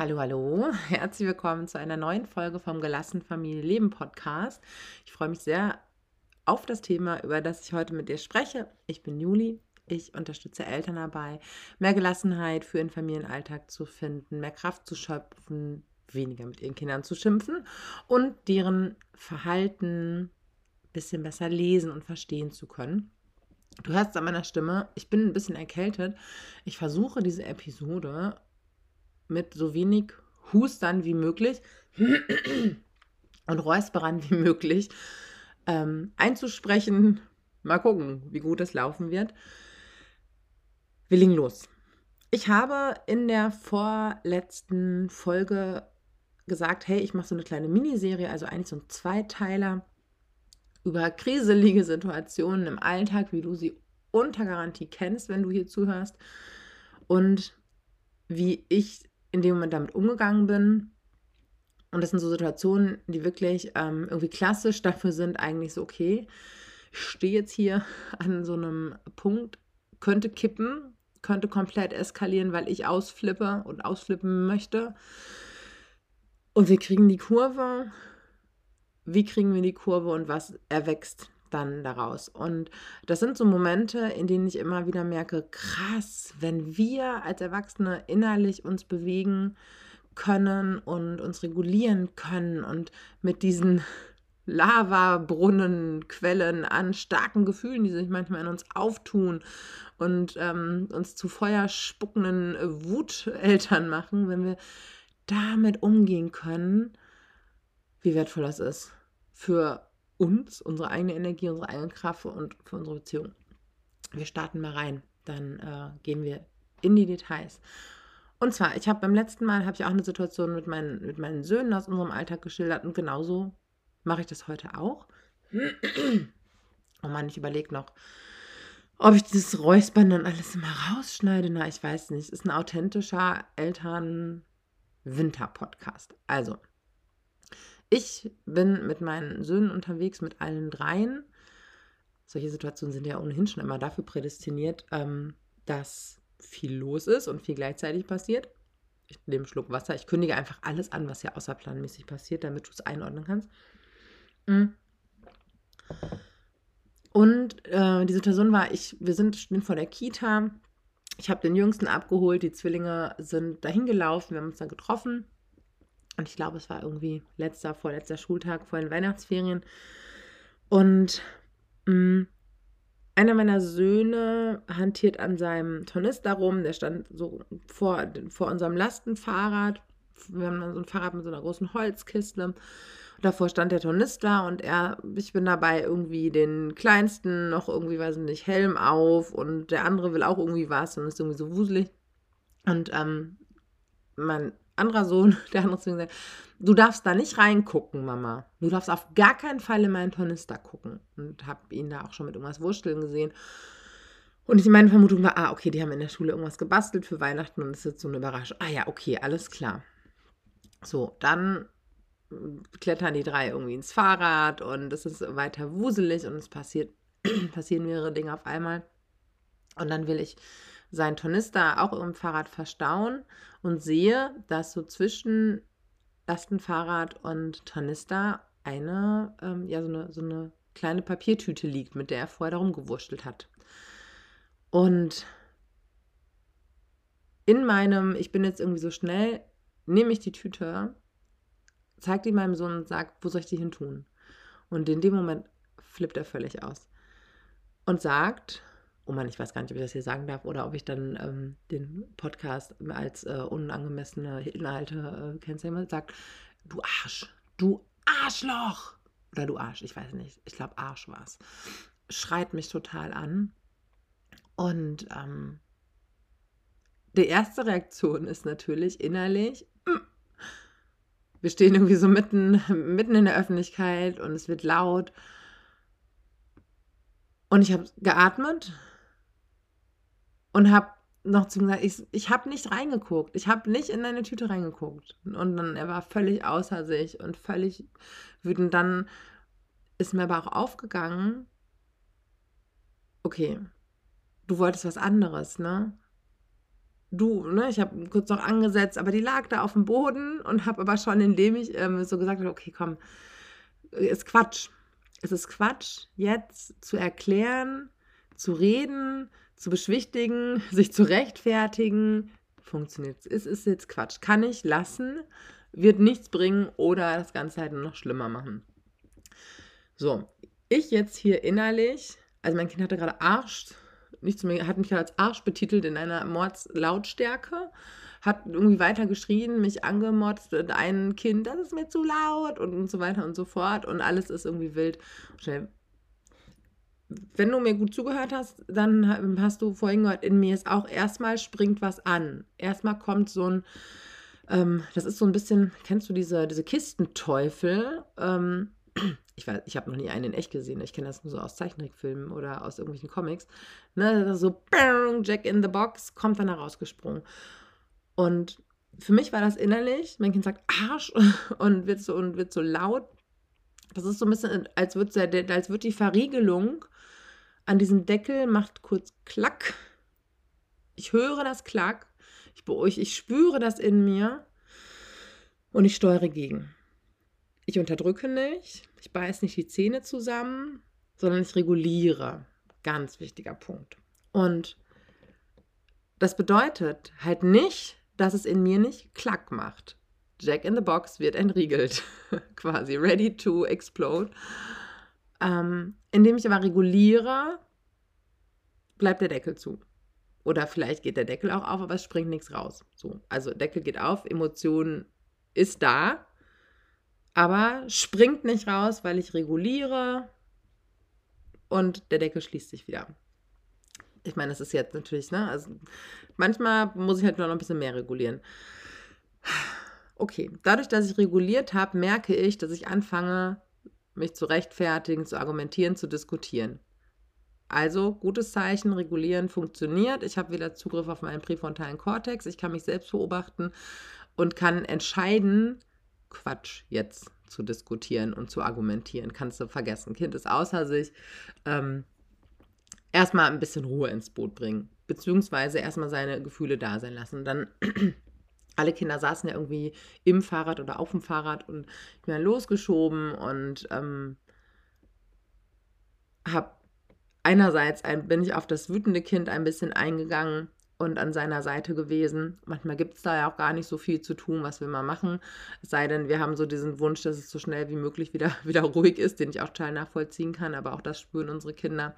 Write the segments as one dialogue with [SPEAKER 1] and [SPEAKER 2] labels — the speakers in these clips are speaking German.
[SPEAKER 1] Hallo, hallo. Herzlich willkommen zu einer neuen Folge vom Gelassen Familie Leben Podcast. Ich freue mich sehr auf das Thema, über das ich heute mit dir spreche. Ich bin Juli. Ich unterstütze Eltern dabei, mehr Gelassenheit für ihren Familienalltag zu finden, mehr Kraft zu schöpfen, weniger mit ihren Kindern zu schimpfen und deren Verhalten ein bisschen besser lesen und verstehen zu können. Du hörst an meiner Stimme, ich bin ein bisschen erkältet. Ich versuche diese Episode mit so wenig Hustern wie möglich und Räusperern wie möglich ähm, einzusprechen. Mal gucken, wie gut es laufen wird. Wir legen los. Ich habe in der vorletzten Folge gesagt, hey, ich mache so eine kleine Miniserie, also eigentlich so ein Zweiteiler über kriselige Situationen im Alltag, wie du sie unter Garantie kennst, wenn du hier zuhörst und wie ich in dem Moment damit umgegangen bin. Und das sind so Situationen, die wirklich ähm, irgendwie klassisch dafür sind, eigentlich so, okay, ich stehe jetzt hier an so einem Punkt, könnte kippen, könnte komplett eskalieren, weil ich ausflippe und ausflippen möchte. Und wir kriegen die Kurve. Wie kriegen wir die Kurve und was erwächst dann daraus. Und das sind so Momente, in denen ich immer wieder merke, krass, wenn wir als Erwachsene innerlich uns bewegen können und uns regulieren können und mit diesen Lavabrunnen, Quellen an starken Gefühlen, die sich manchmal in uns auftun und ähm, uns zu feuerspuckenden Wuteltern machen, wenn wir damit umgehen können, wie wertvoll das ist für uns, unsere eigene Energie, unsere eigene Kraft und für unsere Beziehung. Wir starten mal rein, dann äh, gehen wir in die Details. Und zwar, ich habe beim letzten Mal habe ich auch eine Situation mit meinen, mit meinen Söhnen aus unserem Alltag geschildert und genauso mache ich das heute auch. Oh Mann, ich überlege noch, ob ich dieses Räuspern dann alles immer rausschneide. Na, ich weiß nicht. Ist ein authentischer Eltern-Winter-Podcast. Also, ich bin mit meinen Söhnen unterwegs, mit allen dreien. Solche Situationen sind ja ohnehin schon immer dafür prädestiniert, ähm, dass viel los ist und viel gleichzeitig passiert. Ich nehme einen Schluck Wasser. Ich kündige einfach alles an, was hier außerplanmäßig passiert, damit du es einordnen kannst. Mhm. Und äh, die Situation war, ich, wir sind stehen vor der Kita. Ich habe den Jüngsten abgeholt, die Zwillinge sind dahin gelaufen, wir haben uns dann getroffen. Und ich glaube, es war irgendwie letzter, vorletzter Schultag vor den Weihnachtsferien. Und mh, mm, einer meiner Söhne hantiert an seinem Tornister rum. Der stand so vor, vor unserem Lastenfahrrad. Wir haben dann so ein Fahrrad mit so einer großen Holzkiste. davor stand der Tornister und er, ich bin dabei irgendwie den kleinsten noch irgendwie, weiß ich nicht, Helm auf und der andere will auch irgendwie was und ist irgendwie so wuselig. Und ähm, mein anderer Sohn, der andere zu mir gesagt, du darfst da nicht reingucken, Mama. Du darfst auf gar keinen Fall in meinen Tornister gucken. Und habe ihn da auch schon mit irgendwas wursteln gesehen. Und meine Vermutung war, ah, okay, die haben in der Schule irgendwas gebastelt für Weihnachten und es ist jetzt so eine Überraschung. Ah ja, okay, alles klar. So, dann klettern die drei irgendwie ins Fahrrad und es ist weiter wuselig und es passiert, passieren mehrere Dinge auf einmal. Und dann will ich sein Tornister auch im Fahrrad verstauen und sehe, dass so zwischen Lastenfahrrad und Tornister eine, ähm, ja, so eine, so eine kleine Papiertüte liegt, mit der er vorher darum gewurschtelt hat. Und in meinem, ich bin jetzt irgendwie so schnell, nehme ich die Tüte, zeige die meinem Sohn und sage, wo soll ich die hin tun? Und in dem Moment flippt er völlig aus und sagt, oh Mann, ich weiß gar nicht, ob ich das hier sagen darf oder ob ich dann ähm, den Podcast als äh, unangemessene Inhalte äh, kennzeichne, sagt, du Arsch, du Arschloch! Oder du Arsch, ich weiß nicht, ich glaube Arsch war es, schreit mich total an. Und ähm, die erste Reaktion ist natürlich innerlich, mm, wir stehen irgendwie so mitten, mitten in der Öffentlichkeit und es wird laut. Und ich habe geatmet und habe noch zu ihm gesagt, ich, ich habe nicht reingeguckt. Ich habe nicht in deine Tüte reingeguckt. Und dann, er war völlig außer sich und völlig wütend. Dann ist mir aber auch aufgegangen, okay, du wolltest was anderes, ne? du, ne, ich habe kurz noch angesetzt, aber die lag da auf dem Boden und habe aber schon, indem ich ähm, so gesagt habe, okay, komm, ist Quatsch. Es ist Quatsch, jetzt zu erklären, zu reden, zu beschwichtigen, sich zu rechtfertigen. Funktioniert. Es ist jetzt Quatsch. Kann ich lassen, wird nichts bringen oder das Ganze halt nur noch schlimmer machen. So, ich jetzt hier innerlich, also mein Kind hatte gerade Arsch, nicht zu mir, hat mich als Arsch betitelt in einer Mordslautstärke, hat irgendwie weiter geschrien, mich angemotzt, ein Kind, das ist mir zu laut und, und so weiter und so fort und alles ist irgendwie wild. Wenn du mir gut zugehört hast, dann hast du vorhin gehört, in mir ist auch erstmal springt was an. Erstmal kommt so ein, ähm, das ist so ein bisschen, kennst du diese, diese Kistenteufel? Ähm, ich weiß, ich habe noch nie einen in echt gesehen. Ich kenne das nur so aus Zeichentrickfilmen oder aus irgendwelchen Comics. Ne, so Jack in the Box kommt dann da rausgesprungen. Und für mich war das innerlich, mein Kind sagt Arsch und wird so und wird so laut. Das ist so ein bisschen, als würde als wird die Verriegelung an diesem Deckel macht kurz Klack. Ich höre das Klack. Ich, ich spüre das in mir und ich steuere gegen. Ich unterdrücke nicht, ich beiße nicht die Zähne zusammen, sondern ich reguliere. Ganz wichtiger Punkt. Und das bedeutet halt nicht, dass es in mir nicht Klack macht. Jack in the Box wird entriegelt, quasi ready to explode. Ähm, indem ich aber reguliere, bleibt der Deckel zu. Oder vielleicht geht der Deckel auch auf, aber es springt nichts raus. So, also Deckel geht auf, Emotion ist da, aber springt nicht raus, weil ich reguliere und der Deckel schließt sich wieder. Ich meine, das ist jetzt natürlich, ne? Also manchmal muss ich halt noch ein bisschen mehr regulieren. Okay, dadurch, dass ich reguliert habe, merke ich, dass ich anfange, mich zu rechtfertigen, zu argumentieren, zu diskutieren. Also, gutes Zeichen, regulieren funktioniert. Ich habe wieder Zugriff auf meinen präfrontalen Kortex. Ich kann mich selbst beobachten und kann entscheiden, Quatsch jetzt zu diskutieren und zu argumentieren. Kannst du vergessen. Kind ist außer sich. Ähm, erstmal ein bisschen Ruhe ins Boot bringen. Beziehungsweise erstmal seine Gefühle da sein lassen. Dann alle Kinder saßen ja irgendwie im Fahrrad oder auf dem Fahrrad und ich bin dann losgeschoben und ähm, habe einerseits ein, bin ich auf das wütende Kind ein bisschen eingegangen und an seiner Seite gewesen. Manchmal gibt es da ja auch gar nicht so viel zu tun, was wir mal machen. Es sei denn, wir haben so diesen Wunsch, dass es so schnell wie möglich wieder, wieder ruhig ist, den ich auch total nachvollziehen kann, aber auch das spüren unsere Kinder.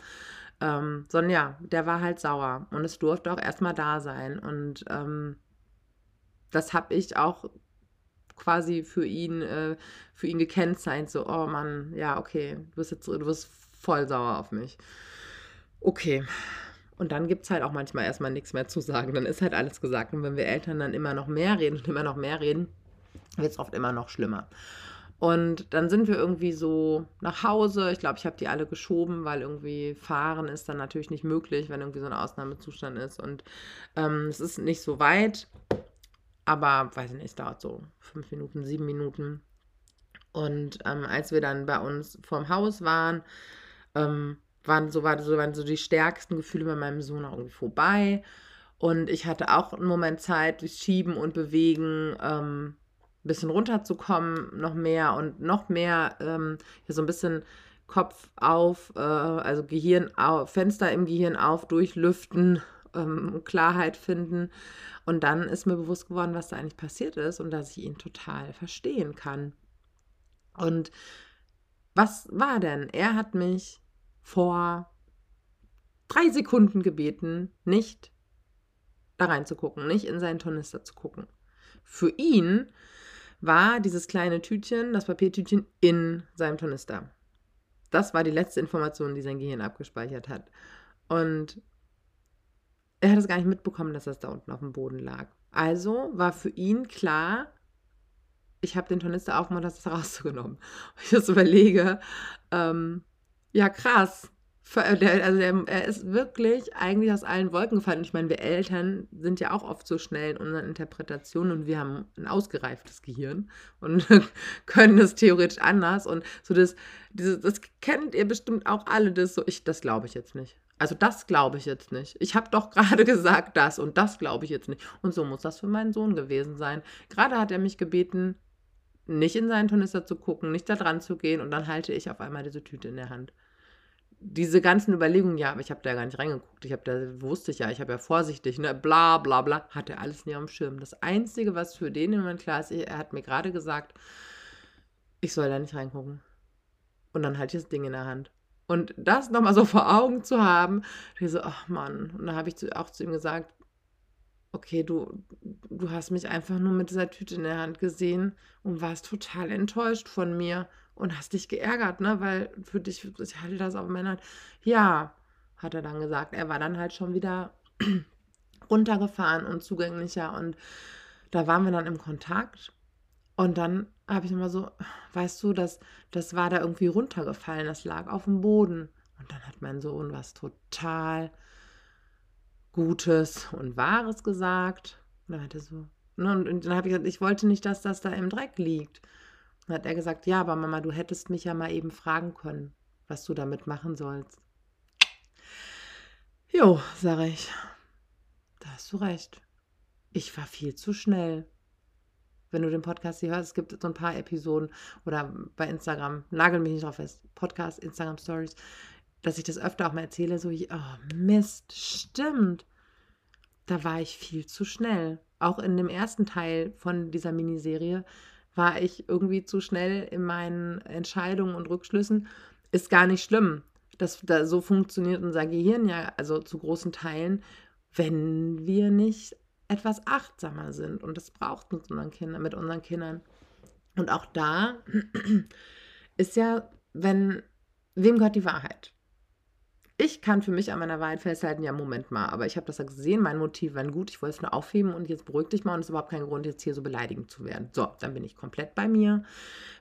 [SPEAKER 1] Ähm, sondern ja, der war halt sauer und es durfte auch erstmal da sein. Und ähm, das habe ich auch quasi für ihn, äh, für ihn gekennzeichnet. So, oh Mann, ja, okay, du bist jetzt, du bist voll sauer auf mich. Okay, und dann gibt es halt auch manchmal erstmal nichts mehr zu sagen. Dann ist halt alles gesagt. Und wenn wir Eltern dann immer noch mehr reden und immer noch mehr reden, wird es oft immer noch schlimmer. Und dann sind wir irgendwie so nach Hause. Ich glaube, ich habe die alle geschoben, weil irgendwie fahren ist dann natürlich nicht möglich, wenn irgendwie so ein Ausnahmezustand ist. Und ähm, es ist nicht so weit, aber weiß ich nicht, es dauert so fünf Minuten, sieben Minuten. Und ähm, als wir dann bei uns vorm Haus waren, ähm, waren so, war, so, waren so die stärksten Gefühle bei meinem Sohn auch irgendwie vorbei. Und ich hatte auch einen Moment Zeit, durch Schieben und Bewegen ähm, ein bisschen runterzukommen, noch mehr und noch mehr, ähm, so ein bisschen Kopf auf, äh, also Gehirn auf, Fenster im Gehirn auf, durchlüften, ähm, Klarheit finden. Und dann ist mir bewusst geworden, was da eigentlich passiert ist und dass ich ihn total verstehen kann. Und was war denn? Er hat mich vor drei Sekunden gebeten, nicht da reinzugucken, nicht in seinen Tornister zu gucken. Für ihn war dieses kleine Tütchen, das Papiertütchen, in seinem Tornister. Das war die letzte Information, die sein Gehirn abgespeichert hat. Und er hat es gar nicht mitbekommen, dass das da unten auf dem Boden lag. Also war für ihn klar, ich habe den Tornister aufgemacht, das rausgenommen. Und ich das überlege, ähm, ja, krass. Also der, er ist wirklich eigentlich aus allen Wolken gefallen. Ich meine, wir Eltern sind ja auch oft so schnell in unseren Interpretationen und wir haben ein ausgereiftes Gehirn und können das theoretisch anders. Und so das, dieses, das kennt ihr bestimmt auch alle, das so, ich, das glaube ich jetzt nicht. Also das glaube ich jetzt nicht. Ich habe doch gerade gesagt das und das glaube ich jetzt nicht. Und so muss das für meinen Sohn gewesen sein. Gerade hat er mich gebeten, nicht in seinen Tornister zu gucken, nicht da dran zu gehen und dann halte ich auf einmal diese Tüte in der Hand. Diese ganzen Überlegungen, ja, aber ich habe da gar nicht reingeguckt. Ich habe da, wusste ich ja, ich habe ja vorsichtig, ne, bla bla bla, hat er alles nie am Schirm. Das Einzige, was für den im Moment klar ist, er hat mir gerade gesagt, ich soll da nicht reingucken. Und dann halte ich das Ding in der Hand. Und das nochmal so vor Augen zu haben, ich so, ach Mann. Und da habe ich zu, auch zu ihm gesagt, okay, du, du hast mich einfach nur mit dieser Tüte in der Hand gesehen und warst total enttäuscht von mir und hast dich geärgert, ne? Weil für dich, ich halte das auf meiner Hand. Ja, hat er dann gesagt. Er war dann halt schon wieder runtergefahren und zugänglicher und da waren wir dann im Kontakt und dann habe ich immer so, weißt du, das, das war da irgendwie runtergefallen, das lag auf dem Boden. Und dann hat mein Sohn was total Gutes und Wahres gesagt. Und dann hat er so, ne, und dann habe ich gesagt, ich wollte nicht, dass das da im Dreck liegt. Dann hat er gesagt, ja, aber Mama, du hättest mich ja mal eben fragen können, was du damit machen sollst. Jo, sage ich, da hast du recht. Ich war viel zu schnell wenn du den Podcast hier hörst, es gibt so ein paar Episoden oder bei Instagram, nagel mich nicht drauf fest, Podcast, Instagram Stories, dass ich das öfter auch mal erzähle, so, oh Mist, stimmt. Da war ich viel zu schnell. Auch in dem ersten Teil von dieser Miniserie war ich irgendwie zu schnell in meinen Entscheidungen und Rückschlüssen. Ist gar nicht schlimm. Das, da, so funktioniert unser Gehirn ja, also zu großen Teilen, wenn wir nicht etwas achtsamer sind. Und das braucht mit unseren Kindern, mit unseren Kindern. Und auch da ist ja, wenn, wem gehört die Wahrheit? Ich kann für mich an meiner Wahrheit festhalten, ja, Moment mal, aber ich habe das ja gesehen, mein Motiv war gut, ich wollte es nur aufheben und jetzt beruhig dich mal und es ist überhaupt kein Grund, jetzt hier so beleidigend zu werden. So, dann bin ich komplett bei mir,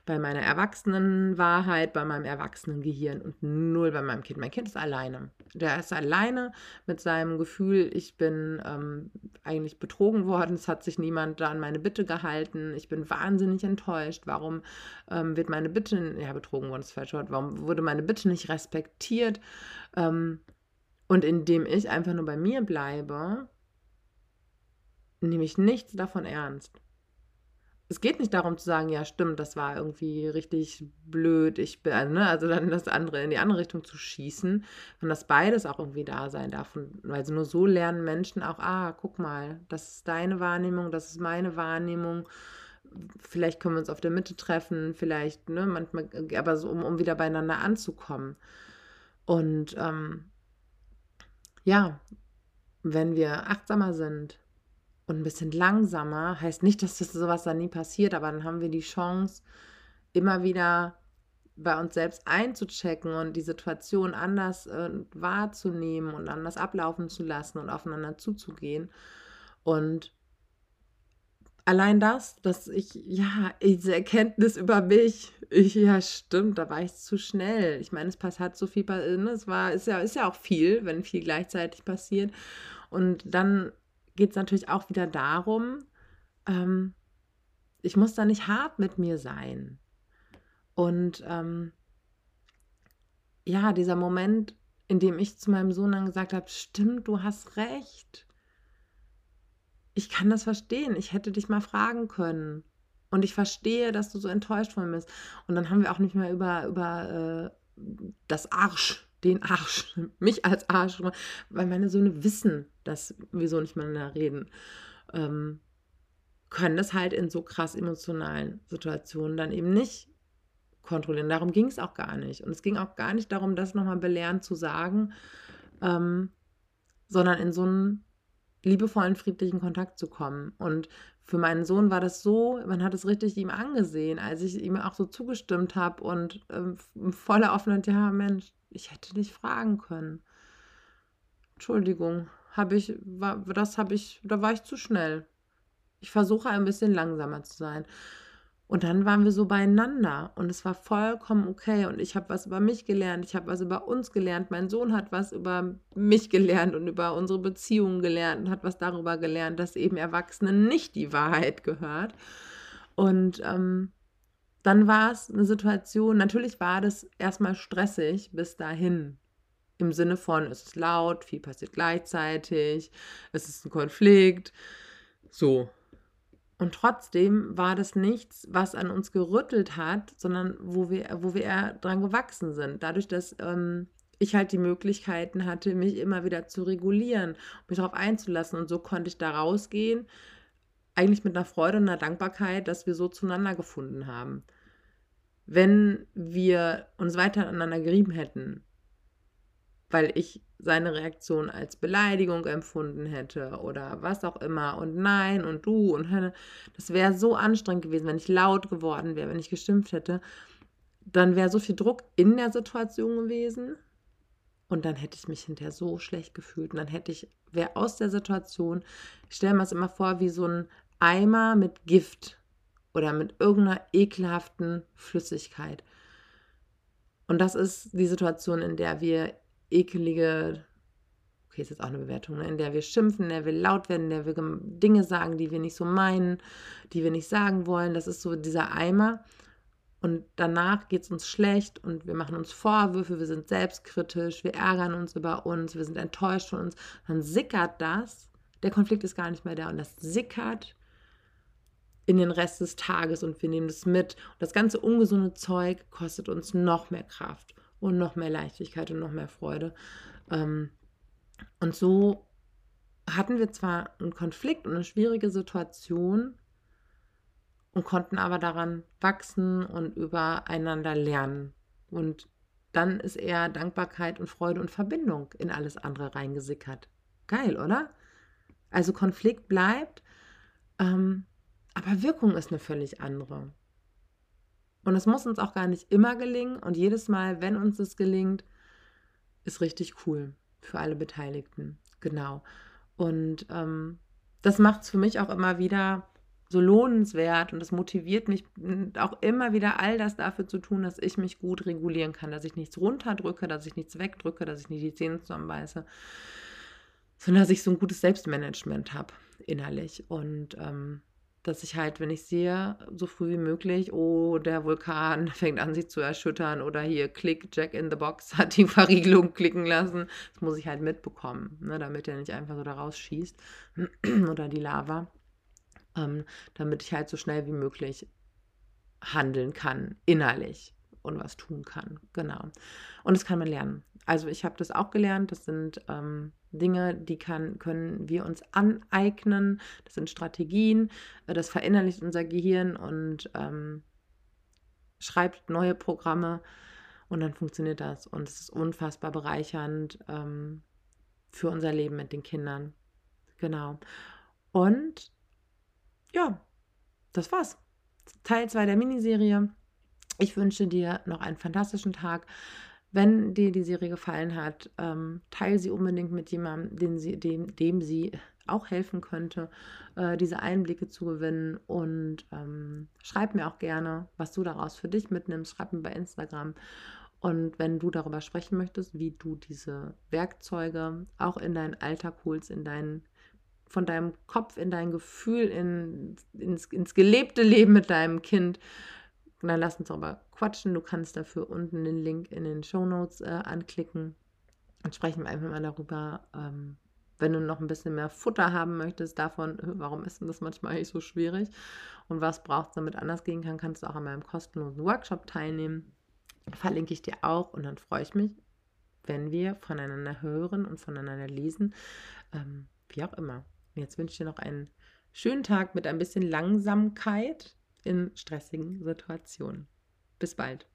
[SPEAKER 1] bei meiner erwachsenen Wahrheit, bei meinem erwachsenen Gehirn und null bei meinem Kind. Mein Kind ist alleine. Der ist alleine mit seinem Gefühl, ich bin ähm, eigentlich betrogen worden, es hat sich niemand da an meine Bitte gehalten, ich bin wahnsinnig enttäuscht, warum ähm, wird meine Bitte, ja, betrogen worden ist falsch warum wurde meine Bitte nicht respektiert? Ähm, und indem ich einfach nur bei mir bleibe, nehme ich nichts davon ernst. Es geht nicht darum zu sagen, ja, stimmt, das war irgendwie richtig blöd, ich bin, also, ne, also dann das andere in die andere Richtung zu schießen, und dass beides auch irgendwie da sein darf. Und, weil nur so lernen Menschen auch, ah, guck mal, das ist deine Wahrnehmung, das ist meine Wahrnehmung. Vielleicht können wir uns auf der Mitte treffen, vielleicht, ne, manchmal, aber so, um, um wieder beieinander anzukommen. Und ähm, ja, wenn wir achtsamer sind und ein bisschen langsamer, heißt nicht, dass das sowas dann nie passiert, aber dann haben wir die Chance, immer wieder bei uns selbst einzuchecken und die Situation anders äh, wahrzunehmen und anders ablaufen zu lassen und aufeinander zuzugehen. Und allein das, dass ich, ja, diese Erkenntnis über mich, ich, ja, stimmt, da war ich zu schnell. Ich meine, es pass, hat so viel, ne, es war, ist ja, ist ja auch viel, wenn viel gleichzeitig passiert. Und dann geht es natürlich auch wieder darum, ähm, ich muss da nicht hart mit mir sein. Und ähm, ja, dieser Moment, in dem ich zu meinem Sohn dann gesagt habe, stimmt, du hast recht ich kann das verstehen. Ich hätte dich mal fragen können. Und ich verstehe, dass du so enttäuscht von mir bist. Und dann haben wir auch nicht mehr über, über äh, das Arsch, den Arsch, mich als Arsch, weil meine Söhne wissen, dass wir so nicht miteinander reden. Ähm, können das halt in so krass emotionalen Situationen dann eben nicht kontrollieren. Darum ging es auch gar nicht. Und es ging auch gar nicht darum, das nochmal belehrend zu sagen, ähm, sondern in so einem liebevollen, friedlichen Kontakt zu kommen. Und für meinen Sohn war das so, man hat es richtig ihm angesehen, als ich ihm auch so zugestimmt habe und ähm, voller Offenheit, ja Mensch, ich hätte dich fragen können. Entschuldigung, habe ich, war, das habe ich, da war ich zu schnell. Ich versuche ein bisschen langsamer zu sein. Und dann waren wir so beieinander und es war vollkommen okay. Und ich habe was über mich gelernt, ich habe was über uns gelernt. Mein Sohn hat was über mich gelernt und über unsere Beziehungen gelernt und hat was darüber gelernt, dass eben Erwachsenen nicht die Wahrheit gehört. Und ähm, dann war es eine Situation, natürlich war das erstmal stressig bis dahin Im Sinne von, es ist laut, viel passiert gleichzeitig, es ist ein Konflikt. So. Und trotzdem war das nichts, was an uns gerüttelt hat, sondern wo wir, wo wir eher dran gewachsen sind. Dadurch, dass ähm, ich halt die Möglichkeiten hatte, mich immer wieder zu regulieren, mich darauf einzulassen. Und so konnte ich da rausgehen, eigentlich mit einer Freude und einer Dankbarkeit, dass wir so zueinander gefunden haben. Wenn wir uns weiter aneinander gerieben hätten, weil ich seine Reaktion als Beleidigung empfunden hätte oder was auch immer und nein und du und das wäre so anstrengend gewesen, wenn ich laut geworden wäre, wenn ich geschimpft hätte, dann wäre so viel Druck in der Situation gewesen und dann hätte ich mich hinterher so schlecht gefühlt und dann hätte ich, wäre aus der Situation, ich stelle mir das immer vor wie so ein Eimer mit Gift oder mit irgendeiner ekelhaften Flüssigkeit. Und das ist die Situation, in der wir ekelige, okay, ist jetzt auch eine Bewertung, ne? in der wir schimpfen, in der wir laut werden, in der wir Dinge sagen, die wir nicht so meinen, die wir nicht sagen wollen. Das ist so dieser Eimer. Und danach geht es uns schlecht und wir machen uns Vorwürfe, wir sind selbstkritisch, wir ärgern uns über uns, wir sind enttäuscht von uns. Dann sickert das, der Konflikt ist gar nicht mehr da und das sickert in den Rest des Tages und wir nehmen das mit. Und das ganze ungesunde Zeug kostet uns noch mehr Kraft und noch mehr Leichtigkeit und noch mehr Freude. Ähm, und so hatten wir zwar einen Konflikt und eine schwierige Situation und konnten aber daran wachsen und übereinander lernen. Und dann ist eher Dankbarkeit und Freude und Verbindung in alles andere reingesickert. Geil, oder? Also Konflikt bleibt, ähm, aber Wirkung ist eine völlig andere. Und es muss uns auch gar nicht immer gelingen. Und jedes Mal, wenn uns es gelingt, ist richtig cool für alle Beteiligten. Genau. Und ähm, das macht es für mich auch immer wieder so lohnenswert und das motiviert mich auch immer wieder all das dafür zu tun, dass ich mich gut regulieren kann, dass ich nichts runterdrücke, dass ich nichts wegdrücke, dass ich nicht die Zähne zusammenbeiße, sondern dass ich so ein gutes Selbstmanagement habe innerlich. Und ähm, dass ich halt, wenn ich sehe, so früh wie möglich, oh, der Vulkan fängt an, sich zu erschüttern oder hier, klick, Jack in the Box hat die Verriegelung klicken lassen. Das muss ich halt mitbekommen, ne, damit er nicht einfach so da rausschießt oder die Lava, ähm, damit ich halt so schnell wie möglich handeln kann, innerlich und was tun kann. Genau. Und das kann man lernen. Also ich habe das auch gelernt. Das sind ähm, Dinge, die kann, können wir uns aneignen. Das sind Strategien. Äh, das verinnerlicht unser Gehirn und ähm, schreibt neue Programme. Und dann funktioniert das. Und es ist unfassbar bereichernd ähm, für unser Leben mit den Kindern. Genau. Und ja, das war's. Teil 2 der Miniserie. Ich wünsche dir noch einen fantastischen Tag. Wenn dir die Serie gefallen hat, ähm, teile sie unbedingt mit jemandem, den sie, dem, dem sie auch helfen könnte, äh, diese Einblicke zu gewinnen. Und ähm, schreib mir auch gerne, was du daraus für dich mitnimmst. Schreib mir bei Instagram. Und wenn du darüber sprechen möchtest, wie du diese Werkzeuge auch in deinen Alltag holst, in deinen von deinem Kopf in dein Gefühl, in, ins, ins gelebte Leben mit deinem Kind, dann lass uns darüber quatschen. Du kannst dafür unten den Link in den Show Notes äh, anklicken. Dann sprechen wir einfach mal darüber, ähm, wenn du noch ein bisschen mehr Futter haben möchtest davon, warum ist denn das manchmal eigentlich so schwierig und was braucht es, damit anders gehen kann, kannst du auch an meinem kostenlosen Workshop teilnehmen. Verlinke ich dir auch und dann freue ich mich, wenn wir voneinander hören und voneinander lesen, ähm, wie auch immer. jetzt wünsche ich dir noch einen schönen Tag mit ein bisschen Langsamkeit in stressigen Situationen. Bis bald.